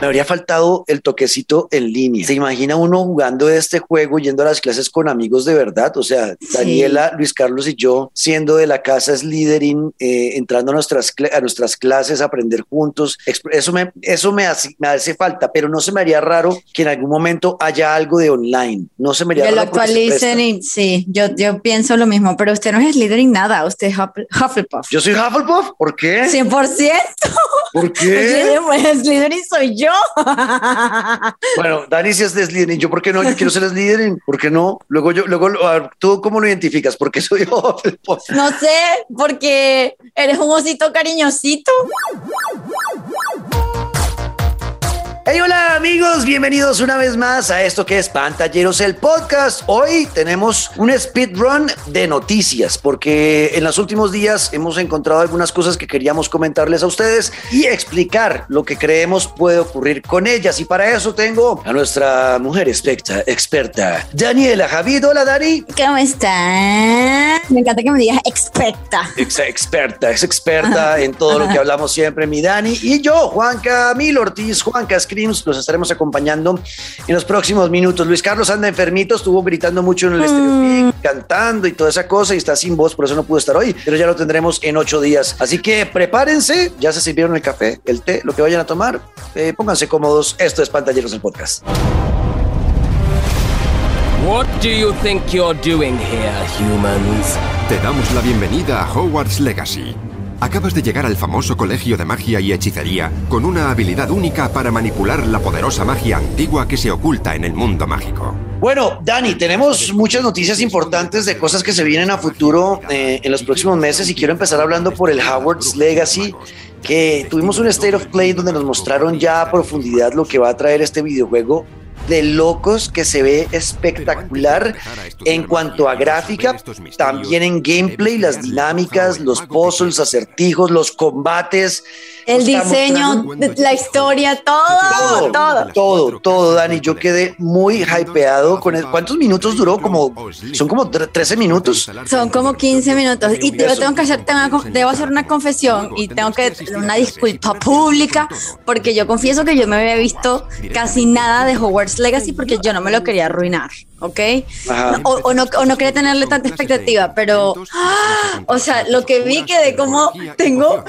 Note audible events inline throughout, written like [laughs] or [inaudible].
Me habría faltado el toquecito en línea. ¿Se imagina uno jugando este juego, yendo a las clases con amigos de verdad? O sea, Daniela, Luis Carlos y yo, siendo de la casa Slytherin, eh, entrando a nuestras, a nuestras clases, aprender juntos. Eso, me, eso me, hace, me hace falta, pero no se me haría raro que en algún momento haya algo de online. No se me haría que raro. lo actualicen y sí, yo, yo pienso lo mismo, pero usted no es Slytherin nada, usted es Hufflepuff. Yo soy Hufflepuff, ¿por qué? 100%. ¿Por qué? [laughs] Slytherin soy yo. Bueno, Dani si es de Slytherin, yo por qué no, yo quiero ser Slytherin, ¿por qué no? Luego yo, luego, ¿tú cómo lo identificas? ¿Por qué soy Hufflepuff? No sé, porque eres un osito cariñosito. Hey, hola amigos, bienvenidos una vez más a esto que es Pantalleros el podcast. Hoy tenemos un speedrun de noticias porque en los últimos días hemos encontrado algunas cosas que queríamos comentarles a ustedes y explicar lo que creemos puede ocurrir con ellas. Y para eso tengo a nuestra mujer experta, experta Daniela Javid. Hola Dani. ¿Cómo estás? Me encanta que me digas experta. Ex experta, es experta en todo lo que hablamos siempre, mi Dani. Y yo, Juan Camilo Ortiz, Juan Cascri los estaremos acompañando en los próximos minutos. Luis Carlos anda enfermito, estuvo gritando mucho en el mm. cantando y toda esa cosa y está sin voz, por eso no pudo estar hoy, pero ya lo tendremos en ocho días. Así que prepárense, ya se sirvieron el café, el té, lo que vayan a tomar, eh, pónganse cómodos. Esto es Pantalleros el podcast. What do you think you're doing here, humans? Te damos la bienvenida a Hogwarts Legacy Acabas de llegar al famoso colegio de magia y hechicería con una habilidad única para manipular la poderosa magia antigua que se oculta en el mundo mágico. Bueno, Dani, tenemos muchas noticias importantes de cosas que se vienen a futuro eh, en los próximos meses y quiero empezar hablando por el Howard's Legacy, que tuvimos un State of Play donde nos mostraron ya a profundidad lo que va a traer este videojuego de locos que se ve espectacular en cuanto a gráfica, también en gameplay, las dinámicas, los puzzles, acertijos, los combates. El diseño, la historia, todo, todo, todo. Todo, Dani. Yo quedé muy hypeado con el, ¿Cuántos minutos duró? Como, son como 13 minutos. Son como 15 minutos. Y yo tengo que hacer, debo hacer una confesión y tengo que una disculpa pública porque yo confieso que yo me había visto casi nada de Hogwarts Legacy porque yo no me lo quería arruinar. ¿ok? o, no, o no quería tenerle tanta expectativa, pero, ¡ah! o sea, lo que vi que de cómo tengo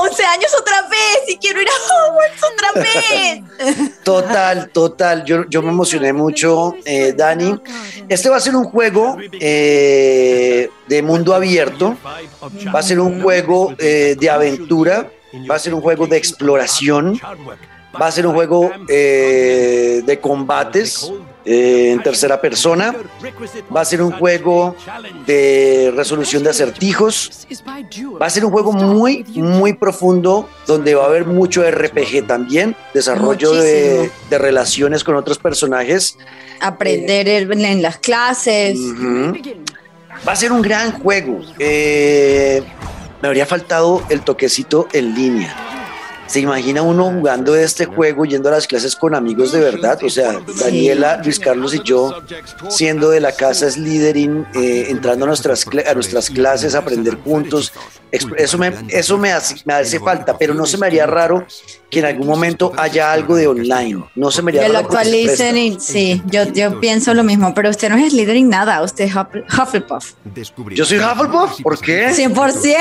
11 años otra vez y quiero ir a Hogwarts otra vez. Total, total, yo, yo me emocioné mucho, eh, Dani. Este va a ser un juego eh, de mundo abierto, va a ser un juego eh, de aventura, va a ser un juego de exploración, va a ser un juego de combates eh, en tercera persona. Va a ser un juego de resolución de acertijos. Va a ser un juego muy, muy profundo donde va a haber mucho RPG también, desarrollo de, relaciones con otros personajes. Aprender en las clases. Va a ser un gran juego. Eh, me habría faltado el toquecito en línea ¿Se imagina uno jugando este juego, yendo a las clases con amigos de verdad? O sea, Daniela, Luis Carlos y yo, siendo de la casa Slytherin, eh, entrando a nuestras, a nuestras clases, a aprender juntos. Eso me, eso me hace, me hace falta, pero no se me haría raro que en algún momento haya algo de online. No se me haría que lo actualicen y sí, yo, yo pienso lo mismo, pero usted no es Slytherin nada, usted es Hufflepuff. Yo soy Hufflepuff, ¿por qué? 100%.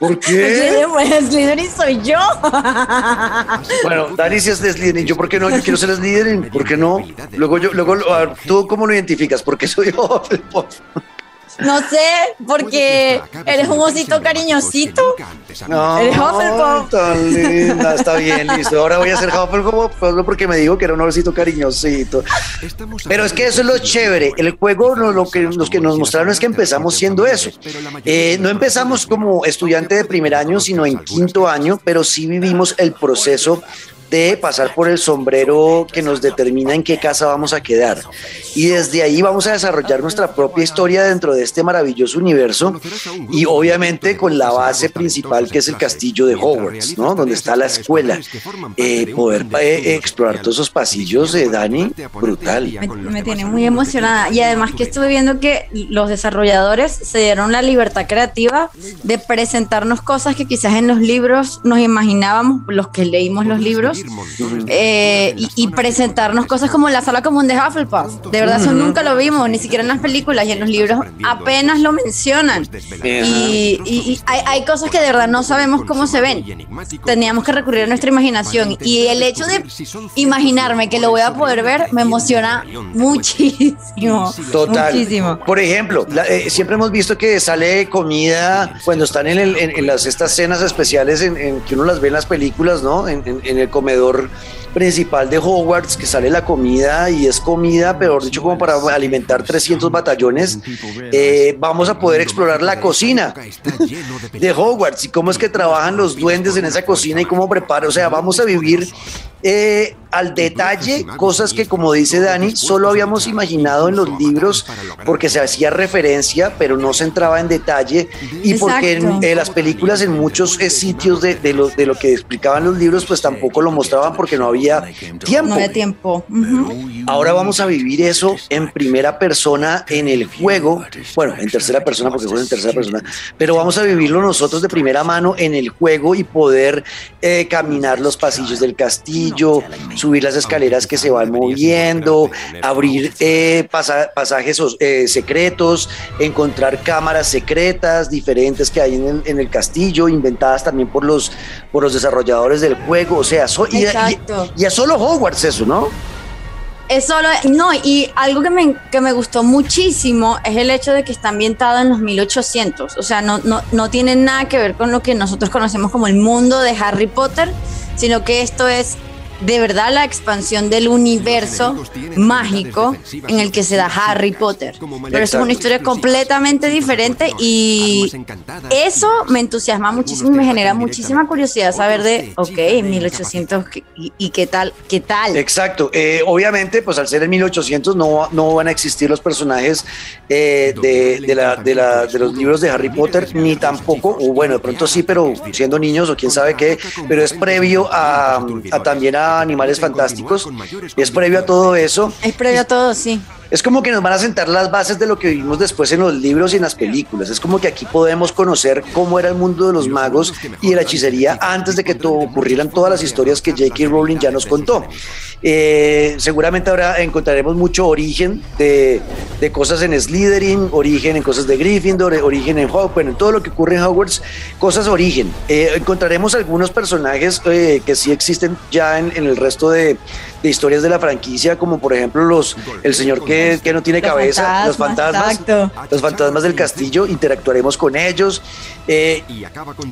¿Por qué? [laughs] Slytherin soy yo. [laughs] Bueno, Dani si es Slytherin, yo por qué no, yo quiero ser Slytherin, ¿por qué no? Luego yo, luego, ¿tú cómo lo identificas? Porque soy [laughs] Hufflepuff. No sé, porque eres un osito cariñosito. No, eres Hufflepuff. Tan linda, está bien, listo. Ahora voy a ser Hufflepuff porque me dijo que era un osito cariñosito. Pero es que eso es lo chévere. El juego lo, que, los que nos mostraron es que empezamos siendo eso. Eh, no empezamos como estudiante de primer año, sino en quinto año, pero sí vivimos el proceso de pasar por el sombrero que nos determina en qué casa vamos a quedar. Y desde ahí vamos a desarrollar nuestra propia historia dentro de este maravilloso universo y obviamente con la base principal que es el castillo de Hogwarts, ¿no? Donde está la escuela. Eh, poder eh, explorar todos esos pasillos de Dani, brutal. Me, tiene muy emocionada y además que estuve viendo que los desarrolladores se dieron la libertad creativa de presentarnos cosas que quizás en los libros nos imaginábamos, los que leímos los libros, eh, y, presentarnos cosas como la sala común de Hufflepuff. De verdad, eso nunca lo vimos, ni siquiera en las películas y en los libros apenas lo mencionan. Y, hay, hay, cosas que de verdad no sabemos cómo se ven. Teníamos que recurrir a nuestra imaginación. Y el hecho de imaginarme que lo voy a poder ver me emociona muchísimo. Total. Muchísimo. Por ejemplo, eh, siempre hemos visto que sale comida cuando están en, el, en, las, estas cenas especiales en, que uno las ve en las películas, ¿no? En, el comedor principal de Hogwarts, que sale la comida y es comida, peor dicho, como para alimentar 300 batallones, eh, vamos a poder explorar la cocina de Hogwarts y cómo es que trabajan los duendes en esa cocina y cómo preparan, o sea, vamos a vivir eh, al detalle cosas que, como dice Dani, solo habíamos imaginado en los libros porque se hacía referencia, pero no se entraba en detalle y porque en eh, las películas en muchos eh, sitios de, de, lo, de lo que explicaban los libros, pues tampoco lo mostraban porque no había tiempo. No había tiempo. Ahora vamos a vivir eso en primera persona en el juego, bueno, en tercera persona porque fue en tercera persona, pero vamos a vivirlo nosotros de primera mano en el juego y poder eh, caminar los pasillos del castillo, subir las escaleras que se van moviendo, abrir eh, pasajes eh, secretos, encontrar cámaras secretas diferentes que hay en el, en el, castillo, inventadas también por los, por los desarrolladores del juego. O sea, y, y, es solo Hogwarts eso, ¿no? Es solo, no, y algo que me, que me gustó muchísimo es el hecho de que está ambientado en los 1800. O sea, no, no, no tiene nada que ver con lo que nosotros conocemos como el mundo de Harry Potter, sino que esto es de verdad la expansión del universo mágico en el que se da Harry Potter. Pero es una historia completamente diferente y eso me entusiasma muchísimo y me genera muchísima curiosidad saber de, ok, 1800 y, qué tal, qué tal. Exacto. Eh, obviamente, pues al ser en 1800 no, no van a existir los personajes eh, de, de, la, de, la, de los libros de Harry Potter, ni tampoco, o bueno, de pronto sí, pero siendo niños o quién sabe qué, pero es previo a, a también a Animales Fantásticos. Es previo a todo eso. Es previo a todo, sí. Es como que nos van a sentar las bases de lo que vimos después en los libros y en las películas. Es como que aquí podemos conocer cómo era el mundo de los magos y de la hechicería antes de que todo, ocurrieran todas las historias que J.K. Rowling ya nos contó. Eh, seguramente ahora encontraremos mucho origen de, de, cosas en Slytherin, origen en cosas de Gryffindor, origen en Hogwarts, en todo lo que ocurre en Hogwarts, cosas origen. Eh, encontraremos algunos personajes eh, que sí existen ya en, en el resto de, de historias de la franquicia, como por ejemplo los el señor que, que no tiene cabeza, los fantasmas, los fantasmas del castillo, interactuaremos con ellos eh,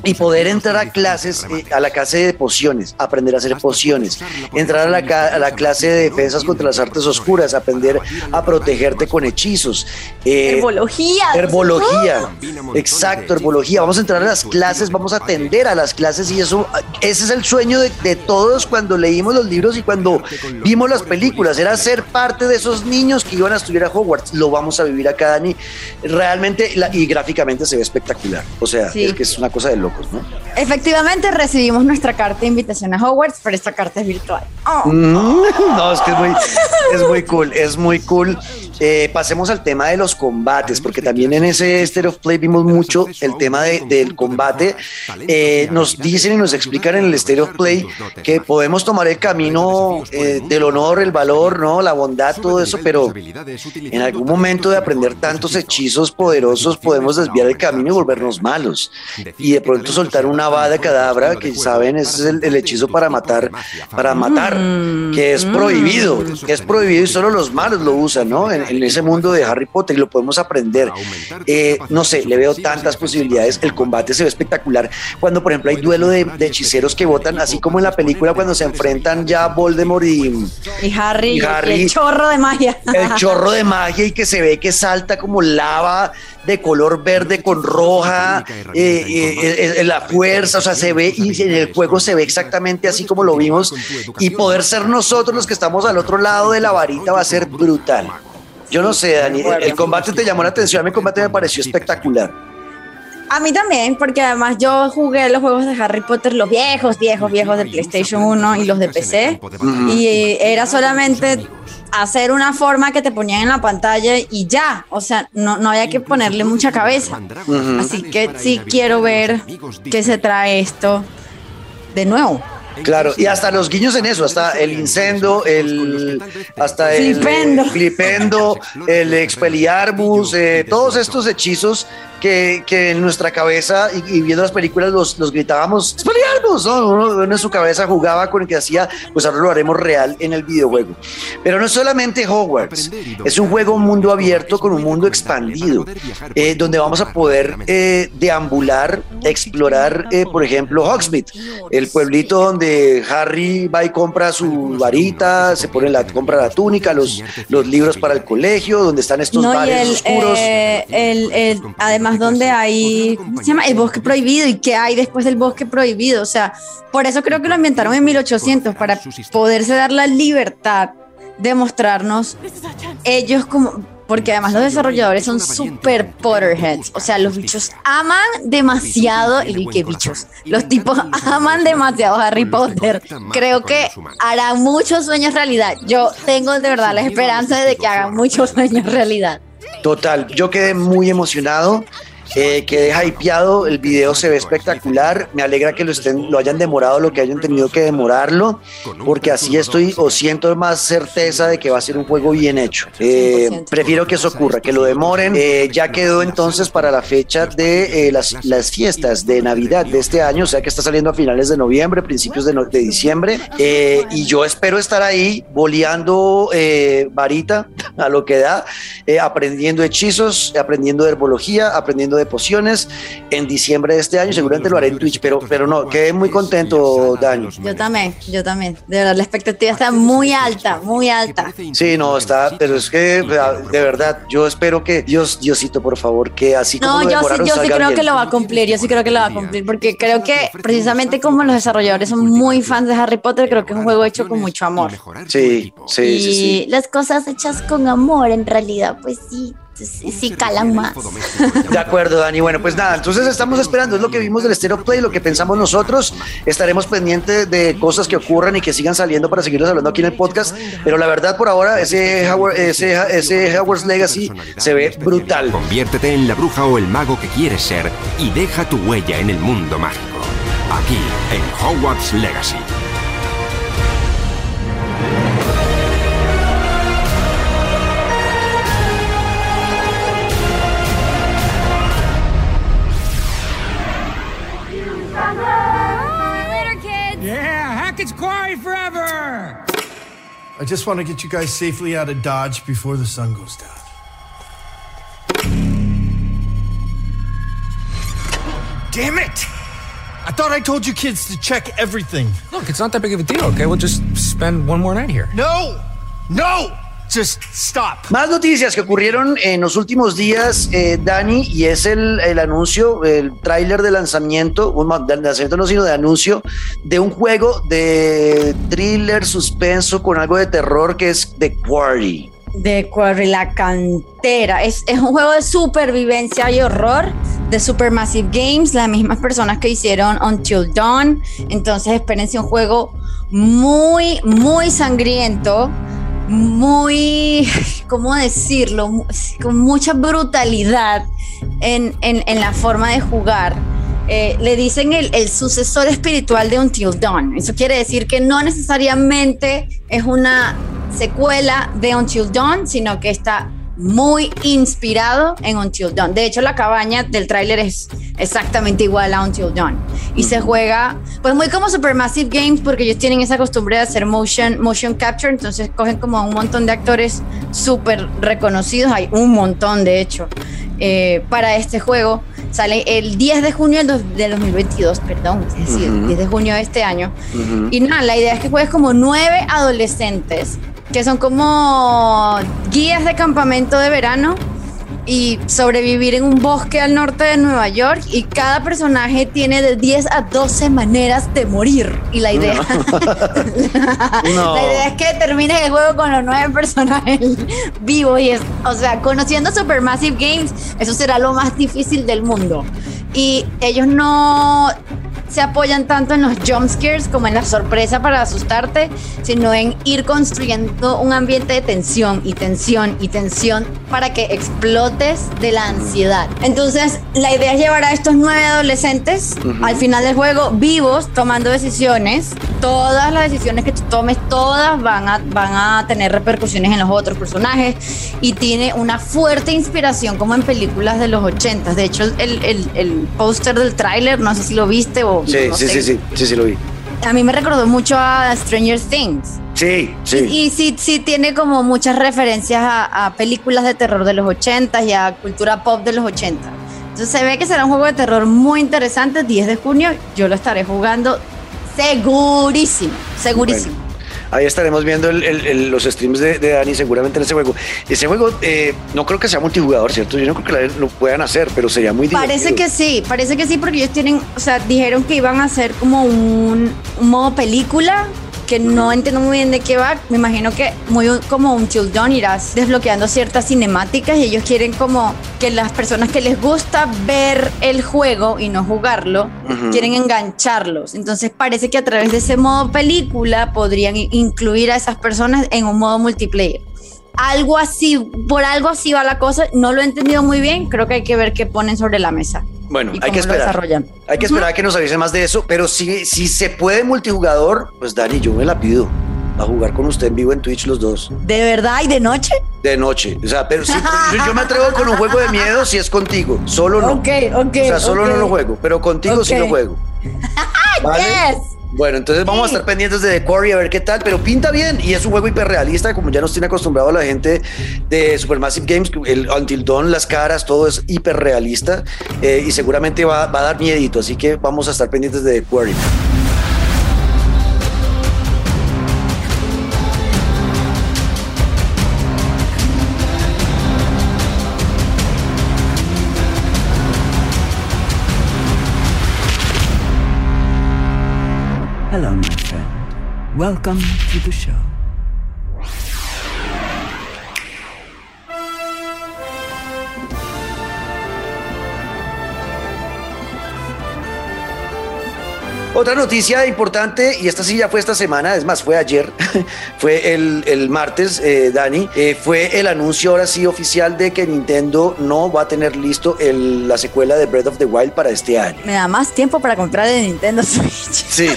y poder entrar a clases, eh, a la clase de pociones, aprender a hacer pociones, entrar a la, a la, clase de defensas contra las artes oscuras, aprender a protegerte con hechizos. Eh, herbología. Herbología. Exacto, herbología. Vamos a entrar a las clases, vamos a atender a las clases y eso, ese es el sueño de, de todos cuando leímos los libros y cuando vimos las películas, era ser parte de esos niños que iban a estudiar a Hogwarts. Lo vamos a vivir acá, Dani. Realmente, y gráficamente se ve espectacular. O sea, es que es una cosa de locos, ¿no? Efectivamente, recibimos nuestra carta de invitación a Hogwarts, pero esta carta es virtual. Oh. Mm, [laughs] no, es que es muy, es muy cool, es muy cool. Eh, pasemos al tema de los combates, porque también en ese State of Play vimos mucho el tema del combate. Eh, nos dicen y nos explican en el State of Play que podemos tomar el camino eh, del honor, el valor, ¿no? la bondad, todo eso, pero en algún momento de aprender tantos hechizos poderosos podemos desviar el camino y volvernos malos. Y de pronto soltar una bada cadabra, que saben, ese es el, hechizo para matar, para matar, mm. que es prohibido, que es prohibido y solo los malos lo usan, ¿no? en ese mundo de Harry Potter y lo podemos aprender. Eh, no sé, le veo tantas posibilidades. El combate se ve espectacular. Cuando, por ejemplo, hay duelo de, hechiceros que votan, así como en la película cuando se enfrentan ya Voldemort y, y Harry, y el chorro de magia. El chorro de magia y que se ve que salta como lava de color verde con roja, eh, eh, la fuerza, o sea, se ve y en el juego se ve exactamente así como lo vimos y poder ser nosotros los que estamos al otro lado de la varita va a ser brutal. Yo no sé, Dani, el combate te llamó la atención, a mi combate me pareció espectacular. A mí también, porque además yo jugué los juegos de Harry Potter, los viejos, viejos, viejos de PlayStation 1 y los de PC, y era solamente hacer una forma que te ponían en la pantalla y ya, o sea, no, no había que ponerle mucha cabeza. Así que sí quiero ver qué se trae esto de nuevo. Claro, y hasta los guiños en eso, hasta el incendio, el hasta el Flipendo. flipendo, el expeliarmus, eh, todos estos hechizos que, que en nuestra cabeza y, y viendo las películas los, los gritábamos, ¡Expeliarmus! ¿no? Uno, en su cabeza jugaba con el que hacía, pues ahora lo haremos real en el videojuego. Pero no es solamente Hogwarts, es un juego un mundo abierto con un mundo expandido, eh, donde vamos a poder eh, deambular, explorar, eh, por ejemplo, Hogsmeade, el pueblito donde Harry va y compra su varita, se pone la, compra la túnica, los, los libros para el colegio, donde están estos No, y bares el, oscuros. eh, el- el- además donde hay, ¿cómo se llama? El bosque prohibido y qué hay después del bosque prohibido. O sea, por eso creo que lo ambientaron en 1800, para poderse dar la libertad de mostrarnos ellos como, porque además los desarrolladores son super Potterheads. O sea, los bichos aman demasiado, y qué bichos, los tipos [laughs] aman demasiado a Harry Potter. Creo que harán muchos sueños realidad. Yo tengo de verdad la esperanza de que hagan muchos sueños realidad. Total, yo quedé muy emocionado, eh, quedé hypeado, el video se ve espectacular, me alegra que lo, estén, lo hayan demorado lo que hayan tenido que demorarlo, porque así estoy o siento más certeza de que va a ser un juego bien hecho. Eh, 100%. prefiero que eso ocurra, que lo demoren. Eh, ya quedó entonces para la fecha de eh, las, las fiestas de Navidad de este año, o sea que está saliendo a finales de noviembre, principios de, no- de diciembre, eh, y yo espero estar ahí boleando eh, varita a lo que da, aprendiendo hechizos, aprendiendo herbología, aprendiendo de pociones en diciembre de este año. Seguramente lo haré en Twitch, pero, pero no, quedé muy contento, Dani. Yo también, yo también. De verdad, la expectativa está muy alta, muy alta. Sí, no, está, pero es que de verdad, yo espero que Dios, Diosito, por favor, que así como No, lo yo sí, yo sí creo bien. que lo va a cumplir, yo sí creo que lo va a cumplir, porque creo que precisamente como los desarrolladores son muy fans de Harry Potter, creo que es un juego hecho con mucho amor. Sí, sí, y sí, sí. las cosas hechas con amor, en realidad, pues sí, sí, calan más. De acuerdo, Dani. Bueno, pues nada, entonces estamos esperando, es lo que vimos del Stereo Play, lo que pensamos nosotros. Estaremos pendientes de cosas que ocurran y que sigan saliendo para seguirles hablando aquí en el podcast. Pero la verdad, por ahora, ese, Howard- ese, ese Howard's Legacy se ve brutal. Conviértete en la bruja o el mago que quieres ser y deja tu huella en el mundo mágico. Aquí, en Hogwarts Legacy. I just want to get you guys safely out of Dodge before the sun goes down. Damn it! I thought I told you kids to check everything. Look, it's not that big of a deal, okay? We'll just spend one more night here. No! No! Just stop. Más noticias que ocurrieron en los últimos días, eh, Dani, y es el, el anuncio, el tráiler de lanzamiento, un, de lanzamiento no, sino de anuncio, de un juego de thriller, suspenso, con algo de terror que es The Quarry. De Quarry, la cantera. Es, es un juego de supervivencia y horror de Supermassive Games, las mismas personas que hicieron Until Dawn. Entonces, espérense un juego muy, muy sangriento, muy, [laughs] ¿cómo decirlo? Con mucha brutalidad en, en- en la forma de jugar. Eh, le dicen el, el sucesor espiritual de Until Dawn. Eso quiere decir que no necesariamente es una secuela de Until Dawn, sino que está muy inspirado en Until Dawn. De hecho, la cabaña del tráiler es exactamente igual a Until Dawn. Y se juega, pues muy como Supermassive Games, porque ellos tienen esa costumbre de hacer motion, motion capture, entonces cogen como a un montón de actores súper reconocidos, hay un montón de hecho, eh, para este juego. Sale el 10 de junio del, dos- del 2022, perdón, es decir, el 10 de junio de este año. Y nada, la idea es que juegues como nueve adolescentes, que son como guías de campamento de verano y sobrevivir en un bosque al norte de Nueva York y cada personaje tiene de 10 a 12 maneras de morir y la idea No. [laughs] la idea es que termines el juego con los nueve personajes [laughs] vivos y es, o sea, conociendo Supermassive Games, eso será lo más difícil del mundo. Y ellos no se apoyan tanto en los jump scares como en la sorpresa para asustarte, sino en ir construyendo un ambiente de tensión y tensión y tensión para que explotes de la ansiedad. Entonces, la idea es llevar a estos nueve adolescentes al final del juego vivos, tomando decisiones. Todas las decisiones que tú tomes, todas van a, van a tener repercusiones en los otros personajes y tiene una fuerte inspiración como en películas de los 80. De hecho, el, el, el póster del tráiler, no sé si lo viste o... Sí, no sí, sé. sí, sí, sí, sí, lo vi. A mí me recordó mucho a Stranger Things. Sí, sí. Y sí, sí tiene como muchas referencias a, a películas de terror de los 80 y a cultura pop de los 80. Entonces se ve que será un juego de terror muy interesante. 10 de junio yo lo estaré jugando segurísimo, segurísimo. Bueno, ahí estaremos viendo el- el- el- los streams de, de Dani seguramente en ese juego. Ese juego eh, no creo que sea multijugador, ¿cierto? Yo no creo que lo puedan hacer, pero sería muy divertido. Parece que sí, parece que sí porque ellos tienen, o sea, dijeron que iban a hacer como un, un modo película que no entiendo muy bien de qué va. Me imagino que muy como un Dawn irás desbloqueando ciertas cinemáticas y ellos quieren como que las personas que les gusta ver el juego y no jugarlo, quieren engancharlos. Entonces parece que a través de ese modo película podrían incluir a esas personas en un modo multiplayer. Algo así, por algo así va la cosa. No lo he entendido muy bien. Creo que hay que ver qué ponen sobre la mesa. Bueno, hay que esperar. Hay que esperar a que nos avisen más de eso, pero si, si se puede multijugador, pues Dani, yo me la pido a jugar con usted en vivo en Twitch los dos, ¿De verdad y de noche? de noche. O sea, pero sí, [laughs] yo, yo me atrevo con un juego de miedo si es contigo, solo no. Ok, ok. o sea, solo no lo juego, pero contigo sí lo juego. [laughs] ¿Vale? Yes. Bueno, entonces vamos a estar pendientes de The Quarry a ver qué tal, pero pinta bien y es un juego hiperrealista, como ya nos tiene acostumbrado la gente de Supermassive Games, el Until Dawn, las caras, todo es hiperrealista eh, y seguramente va, va a dar miedito, así que vamos a estar pendientes de The Quarry. Welcome to the show. Otra noticia importante, y esta sí ya fue esta semana, es más, fue ayer, [laughs] fue el, el martes, eh, Dani, eh, fue el anuncio ahora sí oficial de que Nintendo no va a tener listo el- la secuela de Breath of the Wild para este año. Me da más tiempo para comprar el Nintendo Switch. Sí.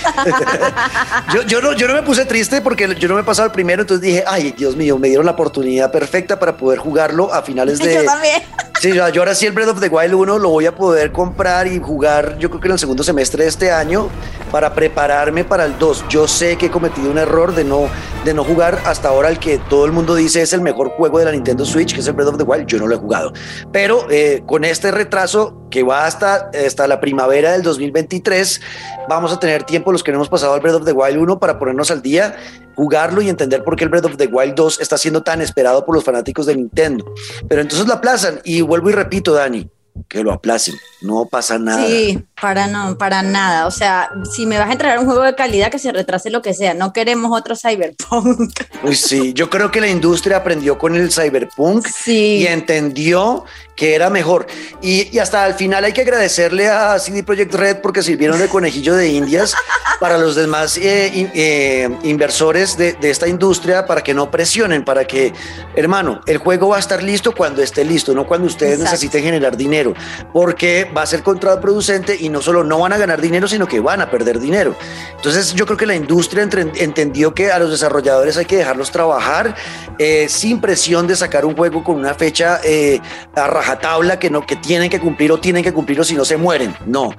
[laughs] yo, yo, no, yo no me puse triste porque yo no me he pasado el primero, entonces dije, ay, Dios mío, me dieron la oportunidad perfecta para poder jugarlo a finales [laughs] de... Yo también. Sí, yo yo ahora sí el Breath of the Wild 1 lo voy a poder comprar y jugar yo creo que en el segundo semestre de este año para prepararme para el 2. Yo sé que he cometido un error de no, de no jugar hasta ahora el que todo el mundo dice es el mejor juego de la Nintendo Switch, que es el Breath of the Wild. Yo no lo he jugado. Pero eh, con este retraso que va hasta, hasta la primavera del 2023, vamos a tener tiempo los que no hemos pasado al Breath of the Wild 1 para ponernos al día, jugarlo y entender por qué el Breath of the Wild 2 está siendo tan esperado por los fanáticos de Nintendo. Pero entonces lo aplazan y vuelvo y repito, Dani, que lo aplacen, no pasa nada. Sí, para no, para nada. O sea, si me vas a entregar un juego de calidad, que se retrase lo que sea. No queremos otro Cyberpunk. [laughs] Uy, sí, yo creo que la industria aprendió con el cyberpunk Sí. y entendió que era mejor. Y, y hasta al final hay que agradecerle a CD Projekt Red porque sirvieron de conejillo de indias [laughs] para los demás eh, in- eh, inversores de, de esta industria para que no presionen, para que, hermano, el juego va a estar listo cuando esté listo, no cuando ustedes Exacto. necesiten generar dinero, porque va a ser contraproducente y no solo no van a ganar dinero, sino que van a perder dinero. Entonces yo creo que la industria entre- entendió que a los desarrolladores hay que dejarlos trabajar eh, sin presión de sacar un juego con una fecha eh, a rajatabla que, no, que tienen que cumplir o tienen que cumplir o si no se mueren. No.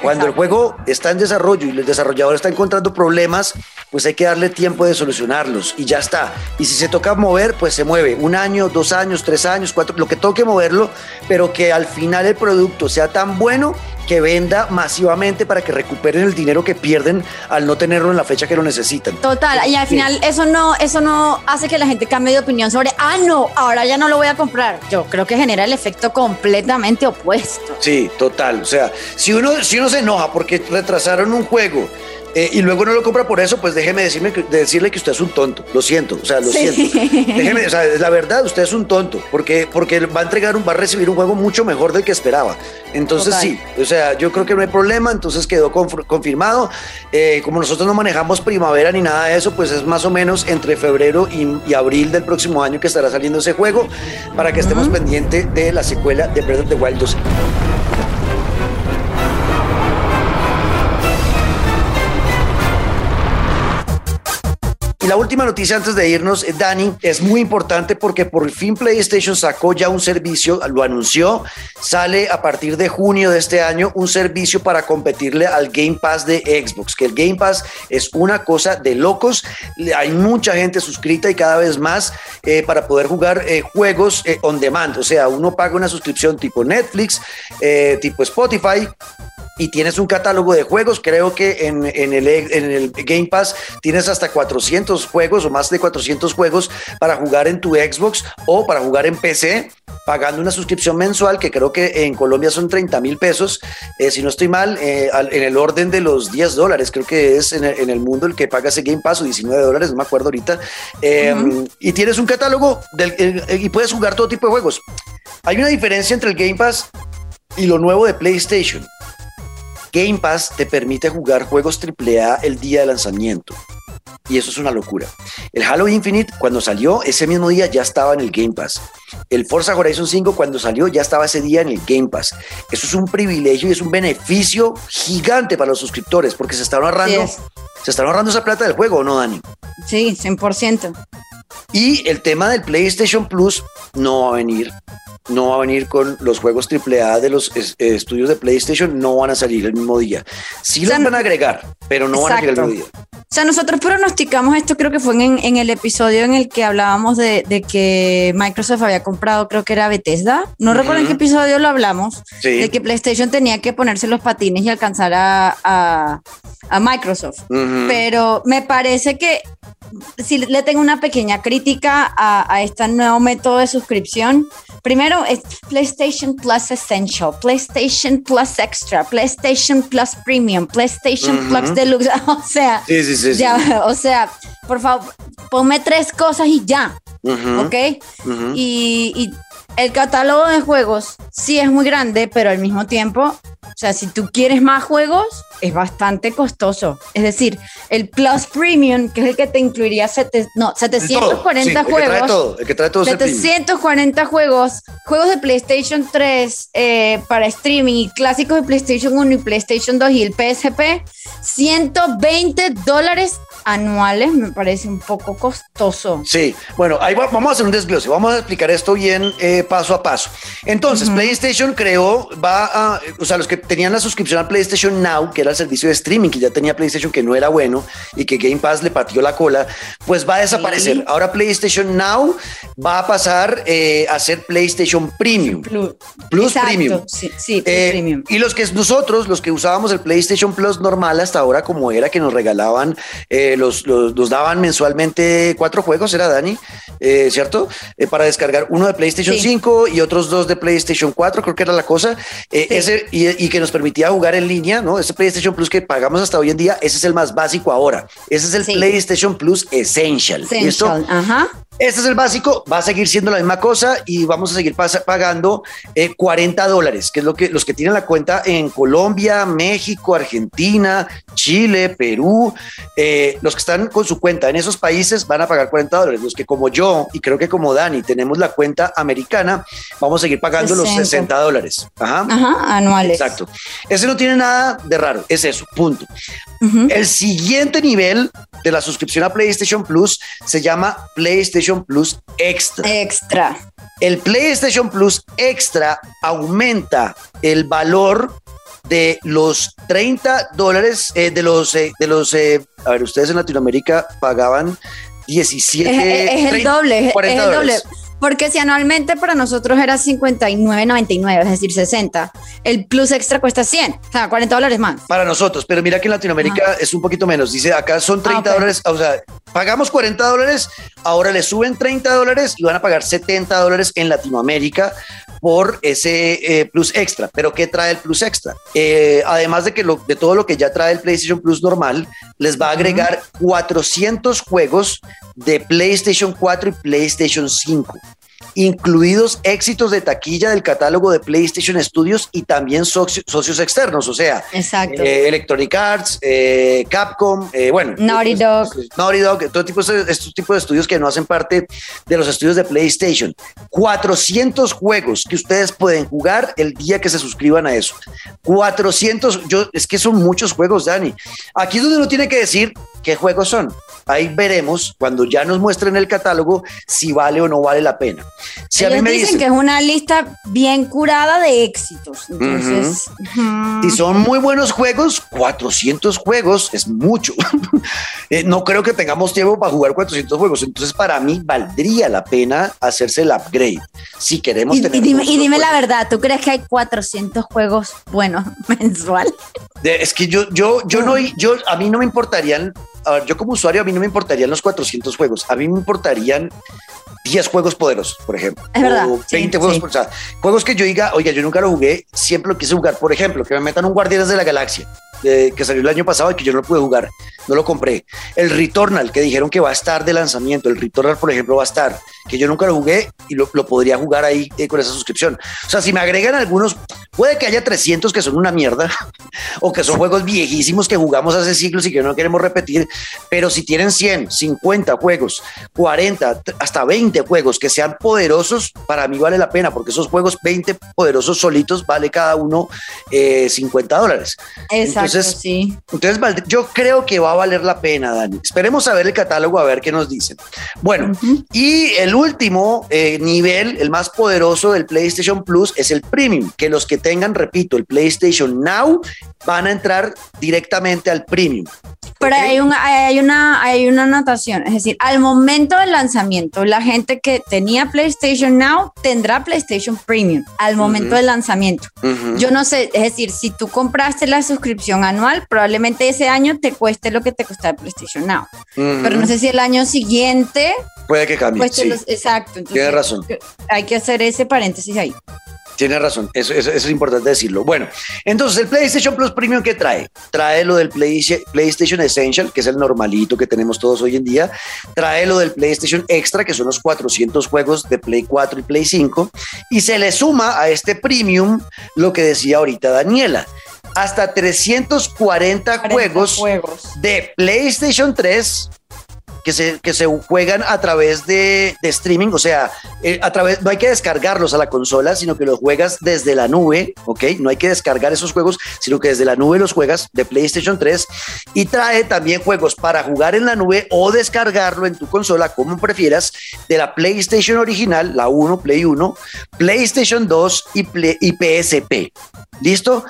Cuando el juego está en desarrollo y el desarrollador está encontrando problemas, pues hay que darle tiempo de solucionarlos y ya está. Y si se toca mover, pues se mueve. Un año, dos años, tres años, cuatro, lo que toque moverlo, pero que al final el producto sea tan bueno que venda masivamente para que recuperen el dinero que pierden al no tenerlo en la fecha que lo necesitan. Total, y al final eso no, eso no hace que la gente cambie de opinión sobre, ah, no, ahora ya no lo voy a comprar. Yo creo que genera el efecto completamente opuesto. Sí, total. O sea, si uno, si uno se enoja porque retrasaron un juego eh, y luego no lo compra por eso, pues déjeme decirme decirle que usted es un tonto. Lo siento, o sea, lo Sí. siento. Déjeme, o sea, la verdad, usted es un tonto, porque, porque va a entregar, un, va a recibir un juego mucho mejor del que esperaba. Entonces sí, o sea, yo creo que no hay problema, entonces quedó conf- confirmado. Eh, como nosotros no manejamos primavera ni nada de eso, pues es más o menos entre febrero y, y abril del próximo año que estará saliendo ese juego, para que estemos pendientes de la secuela de Breath of the Wild 2. La última noticia antes de irnos, eh, Dani, es muy importante porque por fin PlayStation sacó ya un servicio, lo anunció, sale a partir de junio de este año un servicio para competirle al Game Pass de Xbox, que el Game Pass es una cosa de locos, hay mucha gente suscrita y cada vez más eh, para poder jugar eh, juegos on demand, o sea, uno paga una suscripción tipo Netflix, tipo Spotify, y tienes un catálogo de juegos. Creo que en, en el, en el Game Pass tienes hasta 400 juegos o más de 400 juegos para jugar en tu Xbox o para jugar en PC, pagando una suscripción mensual que creo que en Colombia son 30 mil pesos. Eh, si no estoy mal, eh, al- en el orden de los 10 dólares, creo que es en el, en el mundo el que paga ese Game Pass o 19 dólares, no me acuerdo ahorita. Eh, Y tienes un catálogo del, eh, y puedes jugar todo tipo de juegos. Hay una diferencia entre el Game Pass y lo nuevo de PlayStation. Game Pass te permite jugar juegos AAA el día de lanzamiento. Y eso es una locura. El Halo Infinite, cuando salió, ese mismo día ya estaba en el Game Pass. El Forza Horizon 5, cuando salió, ya estaba ese día en el Game Pass. Eso es un privilegio y es un beneficio gigante para los suscriptores, porque se están ahorrando, se están ahorrando esa plata del juego, ¿o ¿no, Dani? Sí, 100%. Y el tema del PlayStation Plus no va a venir. No va a venir con los juegos AAA de los es- eh, estudios de PlayStation, no van a salir el mismo día. Sí los sea, van a agregar, pero no van a llegar el mismo día. O sea, nosotros pronosticamos esto, creo que fue en, en el episodio en el que hablábamos de, de que Microsoft había comprado, creo que era Bethesda. No recuerdo en qué episodio lo hablamos, Sí. de que PlayStation tenía que ponerse los patines y alcanzar a, a- a Microsoft. Pero me parece que si le tengo una pequeña crítica a, a este nuevo método de suscripción. Primero es PlayStation Plus Essential, PlayStation Plus Extra, PlayStation Plus Premium, PlayStation Plus Deluxe. [laughs] O sea, Sí, sí, sí, sí. ya, o sea, por favor, ponme tres cosas y ya. ¿ok? Y el catálogo de juegos sí es muy grande, pero al mismo tiempo, o sea, si tú quieres más juegos, es bastante costoso. Es decir, el Plus Premium, que es el que te incluiría sete- no, Todo, 740 sí, El que juegos. trae todo, el que trae todo es el premium. 740 juegos, juegos de PlayStation 3 eh, para streaming y clásicos de PlayStation 1 y PlayStation 2 y el PSP, 120 dólares anuales me parece un poco costoso. Sí, bueno, ahí va- vamos a hacer un desglose, vamos a explicar esto bien eh, paso a paso. Entonces, PlayStation creó, va a, o sea, los que tenían la suscripción a PlayStation Now, que era el servicio de streaming que ya tenía PlayStation que no era bueno y que Game Pass le pateó la cola, pues va a desaparecer. Sí. Ahora PlayStation Now va a pasar eh, a ser PlayStation Premium. Plus, Plus Exacto, Premium. Sí, sí, Plus Eh, Premium. Y los que nosotros, los que usábamos el PlayStation Plus normal hasta ahora, como era que nos regalaban, eh, los, los- nos daban mensualmente cuatro juegos, era Dani, eh, ¿cierto? Eh, para descargar uno de PlayStation Sí. 5 y otros dos de PlayStation 4, creo que era la cosa. Eh, Sí. ese, y, y que nos permitía jugar en línea, ¿no? Ese PlayStation Plus que pagamos hasta hoy en día, ese es el más básico ahora. Ese es el Sí. PlayStation Plus Essential. ¿listo? Essential, ajá. Este es el básico, va a seguir siendo la misma cosa y vamos a seguir pagando eh, 40 dólares, que es lo que los que tienen la cuenta en Colombia, México, Argentina, Chile, Perú, eh, los que están con su cuenta en esos países van a pagar 40 dólares. Los que como yo y creo que como Dani tenemos la cuenta americana, vamos a seguir pagando los 60. 60 dólares. Ajá. Ajá, anuales. Exacto. Ese no tiene nada de raro, es eso, punto. El siguiente nivel de la suscripción a PlayStation Plus se llama PlayStation Plus Extra. Extra. El PlayStation Plus Extra aumenta el valor de los 30 dólares, eh, de los, eh, de los, eh, a ver, ustedes en Latinoamérica pagaban 17, Es, es- es el 30, doble, es, es 40 el doble. dólares. Porque si anualmente para nosotros era 59.99, es decir, 60, el Plus Extra cuesta 100, o sea, 40 dólares más. Para nosotros, pero mira que en Latinoamérica es un poquito menos. Dice, acá son 30 Ah, dólares, o sea, pagamos 40 dólares, ahora le suben 30 dólares y van a pagar 70 dólares en Latinoamérica por ese eh, Plus Extra. Pero ¿qué trae el Plus Extra? Eh, además de, que lo, de todo lo que ya trae el PlayStation Plus normal, les va a agregar 400 juegos de PlayStation 4 y PlayStation 5 incluidos éxitos de taquilla del catálogo de PlayStation Studios y también socios externos, o sea, eh, Electronic Arts, eh, Capcom, eh, bueno, Naughty Dog, Naughty Dog, todo tipo de, estos tipos de estudios que no hacen parte de los estudios de PlayStation. 400 juegos que ustedes pueden jugar el día que se suscriban a eso. 400, yo, es que son muchos juegos, Dani. Aquí es donde uno tiene que decir qué juegos son. Ahí veremos cuando ya nos muestren el catálogo si vale o no vale la pena. Si a mí me dicen, que es una lista bien curada de éxitos. Entonces, si son muy buenos juegos, 400 juegos es mucho. [laughs] Eh, no creo que tengamos tiempo para jugar 400 juegos. Entonces, para mí valdría la pena hacerse el upgrade si queremos y, tener. Y dime, y dime la verdad, ¿tú crees que hay 400 juegos buenos [laughs] mensual? Es que yo, yo, yo no, yo, a mí no me importarían a ver, yo como usuario a mí no me importarían los 400 juegos, a mí me importarían 10 juegos poderosos, por ejemplo. Es verdad. O 20 juegos, o sea, juegos que yo diga, oiga, yo nunca lo jugué, siempre lo quise jugar. Por ejemplo, que me metan un Guardianes de la Galaxia, que salió el año pasado y que yo no lo pude jugar, no lo compré. El Returnal, que dijeron que va a estar de lanzamiento, el Returnal, por ejemplo, va a estar, que yo nunca lo jugué y lo, podría jugar ahí eh, con esa suscripción. O sea, si me agregan algunos, puede que haya 300 que son una mierda, [laughs] o que son juegos viejísimos que jugamos hace siglos y que no queremos repetir, pero si tienen 100, 50 juegos, 40, hasta 20 juegos que sean poderosos, para mí vale la pena, porque esos juegos 20 poderosos solitos vale cada uno 50 eh, dólares. Exacto, entonces, sí. Entonces, yo creo que va a valer la pena, Dani. Esperemos a ver el catálogo, a ver qué nos dicen. Bueno, y el último eh, nivel, el más poderoso del PlayStation Plus, es el Premium, que los que tengan, repito, el PlayStation Now van a entrar directamente al Premium. Pero hay, un, hay, una, hay una anotación, es decir, al momento del lanzamiento, la gente que tenía PlayStation Now tendrá PlayStation Premium al momento del lanzamiento. Yo no sé, es decir, si tú compraste la suscripción anual, probablemente ese año te cueste lo que te cuesta el PlayStation Now. Pero no sé si el año siguiente... Puede que cambie. Sí. exacto. Tienes razón. Hay que hacer ese paréntesis ahí. Tienes razón, eso, es importante decirlo. Bueno, entonces el PlayStation Plus Premium, ¿qué trae? Trae lo del PlayStation Essential, que es el normalito que tenemos todos hoy en día. Trae lo del PlayStation Extra, que son los 400 juegos de Play 4 y Play 5. Y se le suma a este Premium lo que decía ahorita Daniela. Hasta 340 juegos, juegos de PlayStation 3, que se, que se juegan a través de, streaming, o sea, eh, a través, no hay que descargarlos a la consola, sino que los juegas desde la nube, ¿ok? No hay que descargar esos juegos, sino que desde la nube los juegas de PlayStation 3 y trae también juegos para jugar en la nube o descargarlo en tu consola, como prefieras, de la PlayStation original, la 1, Play 1, PlayStation 2 y, y PSP. ¿Listo?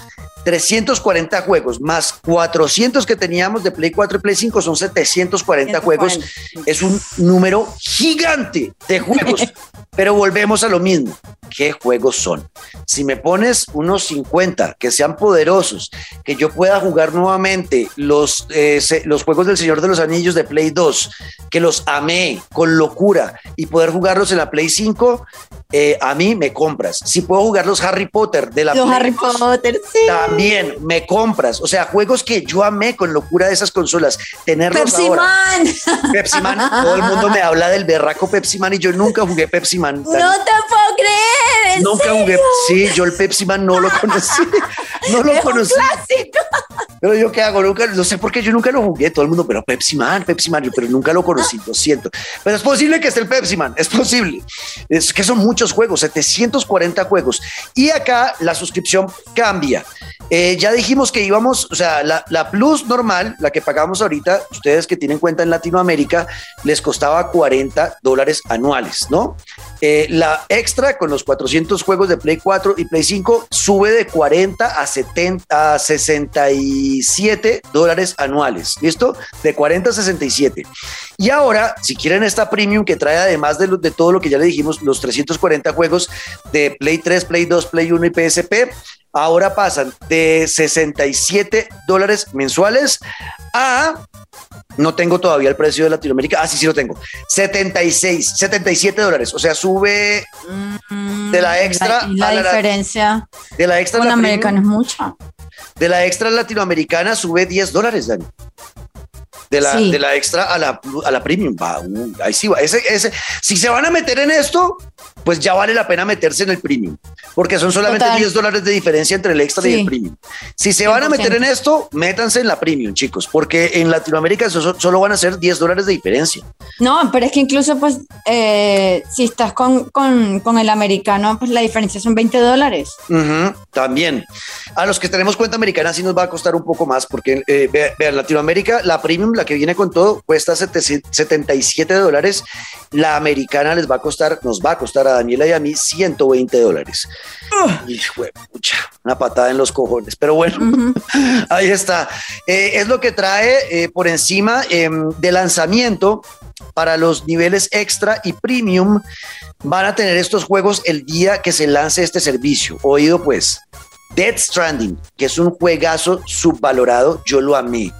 340 juegos más 400 que teníamos de Play 4 y Play 5 son 740 juegos. Es un número gigante de juegos. [laughs] Pero volvemos a lo mismo. ¿Qué juegos son? Si me pones unos 50 que sean poderosos, que yo pueda jugar nuevamente los, eh, los juegos del Señor de los Anillos de Play 2, que los amé con locura y poder jugarlos en la Play 5, eh, a mí me compras. Si puedo jugar los Harry Potter de la los Harry Potter, sí. También me compras. O sea, juegos que yo amé con locura de esas consolas. Tenerlos Pepsi ahora. Man. Pepsi Man. Todo el mundo me habla del berraco Pepsi Man y yo nunca jugué Pepsi Man. No te puedo creer. Nunca jugué. Sí, yo el Pepsi Man no lo conocí. [laughs] No lo [laughs] conocí. Pero yo qué hago, nunca, no sé por qué yo nunca lo jugué, todo el mundo, pero Pepsi Man, Pepsi Man, pero nunca lo conocí, lo siento. Pero es posible que esté el Pepsi Man, es posible. Es que son muchos juegos, 740 juegos. Y acá la suscripción cambia. Eh, ya dijimos que íbamos, o sea, la, la, Plus normal, la que pagamos ahorita, ustedes que tienen cuenta en Latinoamérica, les costaba 40 dólares anuales, ¿no? Eh, la extra con los 400 juegos de Play 4 y Play 5 sube de 40 a 70 a 67 dólares anuales, ¿listo? De 40 a 67. Y ahora, si quieren esta premium que trae además de, de todo lo que ya le dijimos, los 340 juegos de Play 3, Play 2, Play 1 y PSP, ahora pasan de 67 dólares mensuales a No tengo todavía el precio de Latinoamérica. Ah, sí, sí lo tengo. 76, 77 dólares. O sea, sube de la extra. Mm, La, y la a diferencia de la extra a con la americano premium. es mucha. De la extra latinoamericana sube 10 dólares, Dani. De la, Sí. de la extra a la, a la premium. Va, uh, ahí sí va. Ese, ese, si se van a meter en esto, pues ya vale la pena meterse en el premium. Porque son solamente Total. 10 dólares de diferencia entre el extra y el premium. Si se van a meter 100%. en esto, métanse en la premium, chicos. Porque en Latinoamérica eso solo van a ser 10 dólares de diferencia. No, pero es que incluso, pues, eh, si estás con, con, con el americano, pues la diferencia son 20 dólares. También. A los que tenemos cuenta americana sí nos va a costar un poco más porque eh, ve- vean, Latinoamérica, la premium, la que viene con todo, cuesta 700 77 dólares. La americana les va a costar, nos va a costar a Daniela y a mí 120 dólares. Pucha, una patada en los cojones. Pero bueno, [laughs] ahí está. Eh, es lo que trae eh, por encima em, de lanzamiento para los niveles extra y premium. Van a tener estos juegos el día que se lance este servicio. Oído pues. Dead Stranding, que es un juegazo subvalorado, yo lo amé.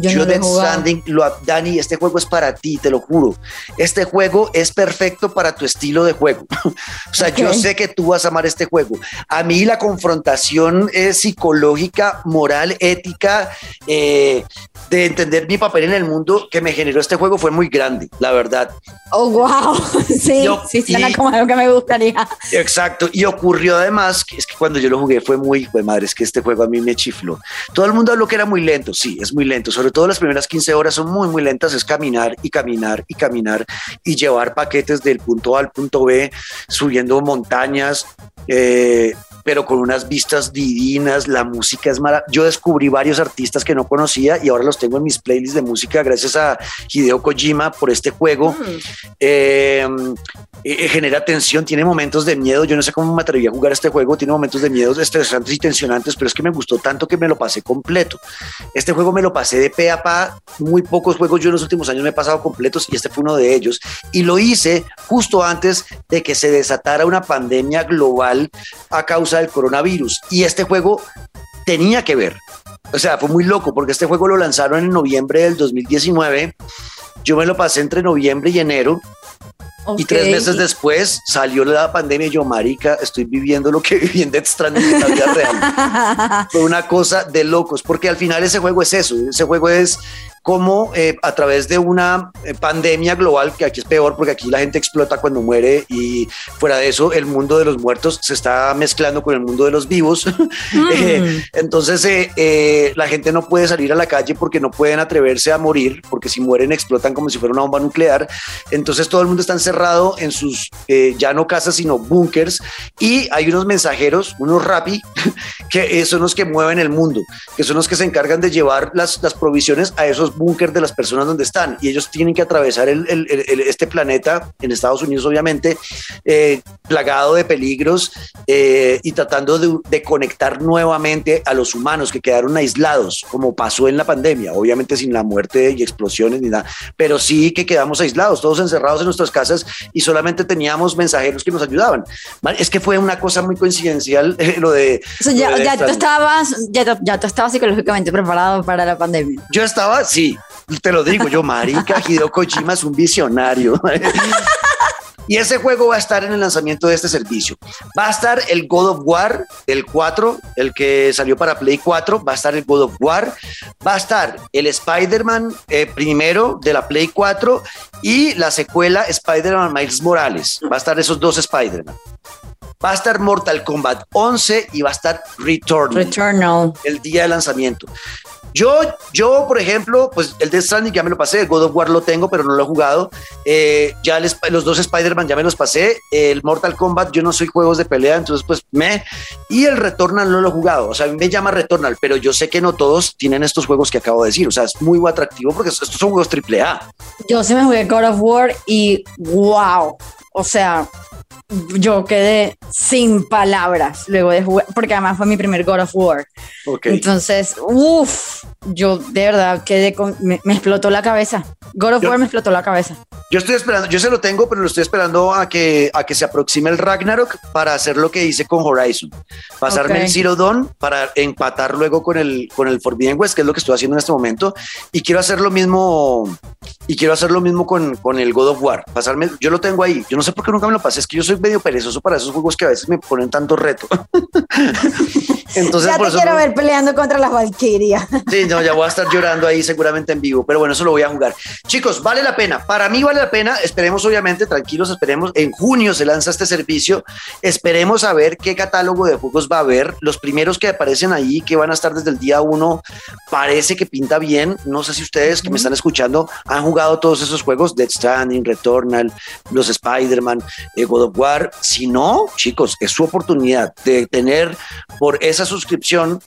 Yo, Yo, no Death jugado. Stranding, lo, Dani, este juego es para ti, te lo juro. Este juego es perfecto para tu estilo de juego. [laughs] o sea, yo Ok. sé que tú vas a amar este juego. A mí la confrontación eh, psicológica, moral, ética, eh, de entender mi papel en el mundo que me generó este juego fue muy grande, la verdad. Oh, wow. [laughs] Sí, Yo- sí, suena y- como algo que me gustaría. Exacto. Y ocurrió además, es que cuando yo lo jugué fue muy, de madre, es que este juego a mí me chifló. Todo el mundo habló que era muy lento, sí, es muy lento. Sobre todo las primeras 15 horas son muy, muy lentas. Es caminar y caminar y caminar y llevar paquetes del punto A al punto B, subiendo montañas. Eh, pero con unas vistas divinas, la música es mala. Yo descubrí varios artistas que no conocía y ahora los tengo en mis playlists de música gracias a Hideo Kojima por este juego. Eh, eh, genera tensión, tiene momentos de miedo. Yo no sé cómo me atreví a jugar este juego. Tiene momentos de miedo estresantes y tensionantes, pero es que me gustó tanto que me lo pasé completo. Este juego me lo pasé de pe a pa. Muy pocos juegos yo en los últimos años me he pasado completos y este fue uno de ellos. Y lo hice justo antes de que se desatara una pandemia global a causa del coronavirus. Y este juego tenía que ver. O sea, fue muy loco porque este juego lo lanzaron en noviembre del 2019. Yo me lo pasé entre noviembre y enero y tres meses después salió la pandemia y yo, marica, estoy viviendo lo que viví en Death Stranding en la vida real. [laughs] Fue una cosa de locos, porque al final ese juego es eso, ese juego es como eh, a través de una eh, pandemia global, que aquí es peor porque aquí la gente explota cuando muere y fuera de eso el mundo de los muertos se está mezclando con el mundo de los vivos. [laughs] Eh, entonces eh, eh, la gente no puede salir a la calle porque no pueden atreverse a morir, porque si mueren explotan como si fuera una bomba nuclear. Entonces todo el mundo está encerrado en sus eh, ya no casas, sino búnkers y hay unos mensajeros, unos rapi, [laughs] que son los que mueven el mundo, que son los que se encargan de llevar las, las provisiones a esos búnkers de las personas donde están y ellos tienen que atravesar el- el- el- este planeta, en Estados Unidos obviamente, eh, plagado de peligros eh, y tratando de, de conectar nuevamente a los humanos que quedaron aislados, como pasó en la pandemia, obviamente sin la muerte y explosiones ni nada, pero sí que quedamos aislados, todos encerrados en nuestras casas y solamente teníamos mensajeros que nos ayudaban. Es que fue una cosa muy coincidencial [laughs] eh, lo de... O sea, ya, lo de ya tú estabas, ya, ya tú estabas psicológicamente preparado para la pandemia. Yo estaba, sí, te lo digo, yo, marica, Hideo Kojima es un visionario. Y ese juego va a estar en el lanzamiento de este servicio. Va a estar el God of War, el 4, el que salió para Play 4, va a estar el God of War, va a estar el Spider-Man eh, primero de la Play 4 y la secuela Spider-Man Miles Morales. Va a estar esos dos Spider-Man. Va a estar Mortal Kombat 11 y va a estar Return Returnal. el día de lanzamiento. Yo, yo, por ejemplo, pues el Death Stranding ya me lo pasé, el God of War lo tengo, pero no lo he jugado. Eh, ya Sp- los dos Spider-Man ya me los pasé. El Mortal Kombat, yo no soy juegos de pelea, entonces pues me. Y el Returnal no lo he jugado. O sea, a mí me llama Returnal, pero yo sé que no todos tienen estos juegos que acabo de decir. O sea, es muy atractivo porque estos son juegos triple A. Yo sí me jugué God of War y wow. O sea, yo quedé sin palabras luego de jugar, porque además fue mi primer God of War. Okay. Entonces, uff, yo de verdad quedé con, me, me explotó la cabeza. God of Yo- War me explotó la cabeza. Yo estoy esperando, yo se lo tengo, pero lo estoy esperando a que, a que se aproxime el Ragnarok para hacer lo que hice con Horizon. Pasarme Ok. el Zero Dawn para empatar luego con el, con el Forbidden West, que es lo que estoy haciendo en este momento. Y quiero hacer lo mismo, y quiero hacer lo mismo con, con el God of War. Pasarme, yo lo tengo ahí. Yo no sé por qué nunca me lo pasé, es que yo soy medio perezoso para esos juegos que a veces me ponen tanto reto. [laughs] Entonces, ya por te eso quiero no- ver peleando contra las Valkyrias. Sí, no, ya voy a estar llorando ahí seguramente en vivo, pero bueno, eso lo voy a jugar. Chicos, vale la pena. Para mí vale la pena. Esperemos, obviamente, tranquilos, esperemos. En junio se lanza este servicio. Esperemos a ver qué catálogo de juegos va a haber. Los primeros que aparecen ahí, que van a estar desde el día uno, parece que pinta bien. No sé si ustedes que me están escuchando han jugado todos esos juegos: Dead Stranding, Returnal, los Spider-Man, eh, God of War. Si no, chicos, es su oportunidad de tener por esa suscripción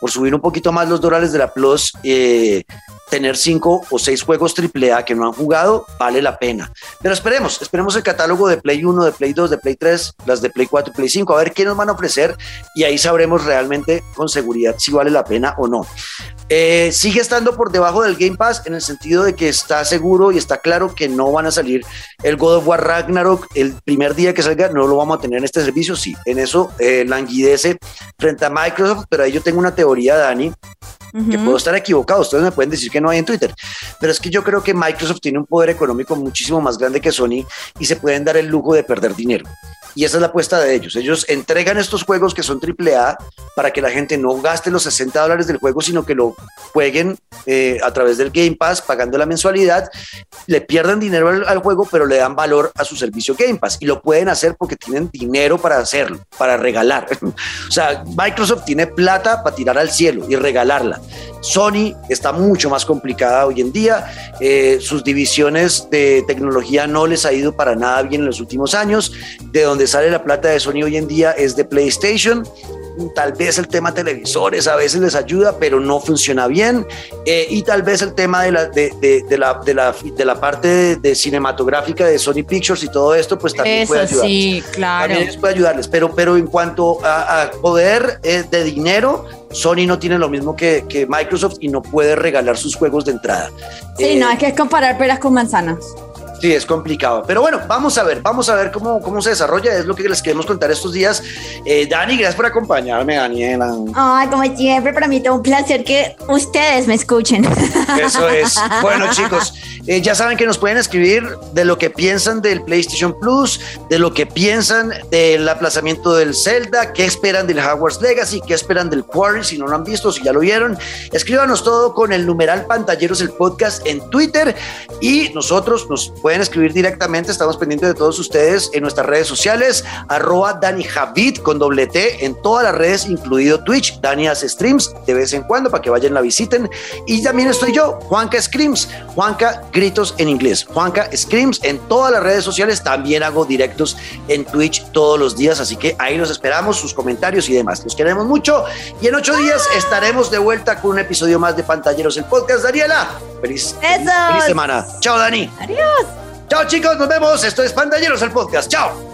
por subir un poquito más los dólares de la Plus, eh, tener cinco o seis juegos AAA que no han jugado, vale la pena. Pero esperemos, esperemos el catálogo de Play 1, de Play 2, de Play 3, las de Play 4 y Play 5, a ver qué nos van a ofrecer y ahí sabremos realmente con seguridad si vale la pena o no. Eh, sigue estando por debajo del Game Pass en el sentido de que está seguro y está claro que no van a salir el God of War Ragnarok el primer día que salga, no lo vamos a tener en este servicio, sí, en eso eh, languidece frente a Microsoft, pero ahí yo tengo una teoría, Dani, que puedo estar equivocado, ustedes me pueden decir que no hay en Twitter, pero es que yo creo que Microsoft tiene un poder económico muchísimo más grande que Sony y se pueden dar el lujo de perder dinero. Y esa es la apuesta de ellos. Ellos entregan estos juegos que son AAA para que la gente no gaste los 60 dólares del juego, sino que lo jueguen eh, a través del Game Pass, pagando la mensualidad. Le pierden dinero al, al juego, pero le dan valor a su servicio Game Pass. Y lo pueden hacer porque tienen dinero para hacerlo, para regalar. [laughs] o sea, Microsoft tiene plata para tirar al cielo y regalarla. Sony está mucho más complicada hoy en día. Eh, sus divisiones de tecnología no les ha ido para nada bien en los últimos años. De donde sale la plata de Sony hoy en día es de PlayStation. Tal vez el tema televisores a veces les ayuda, pero no funciona bien. Eh, y tal vez el tema de la, de, de- de la, de la, de la parte de, cinematográfica de Sony Pictures y todo esto, pues también puede Eso ayudar. sí, claro. También puede ayudarles, pero, pero en cuanto a, a poder eh, de dinero, Sony no tiene lo mismo que, que Microsoft y no puede regalar sus juegos de entrada. Sí, Eh, no, es que comparar peras con manzanas. Sí, es complicado. Pero bueno, vamos a ver, vamos a ver cómo, cómo se desarrolla. Es lo que les queremos contar estos días. Eh, Dani, gracias por acompañarme, Daniela. Ay, como siempre, para mí es un placer que ustedes me escuchen. Eso es. [laughs] Bueno, chicos, eh, ya saben que nos pueden escribir de lo que piensan del PlayStation Plus, de lo que piensan del aplazamiento del Zelda, qué esperan del Hogwarts Legacy, qué esperan del Quarry, si no lo han visto, si ya lo vieron. Escríbanos todo con el numeral Pantalleros, el podcast en Twitter y nosotros nos pueden escribir directamente. Estamos pendientes de todos ustedes en nuestras redes sociales, arroba Dani Javid con doble T en todas las redes, incluido Twitch. Dani hace streams de vez en cuando para que vayan la visiten. Y también estoy yo, Juanca Screams, Juanca Gritos en inglés, Juanca Screams en todas las redes sociales. También hago directos en Twitch todos los días, así que ahí los esperamos, sus comentarios y demás. Los queremos mucho y en ocho días estaremos de vuelta con un episodio más de Pantalleros, el podcast. Daniela, feliz, feliz, feliz semana. Chao, Dani. Adiós. Chao, chicos, nos vemos. Esto es Pantalleros, el podcast. Chao.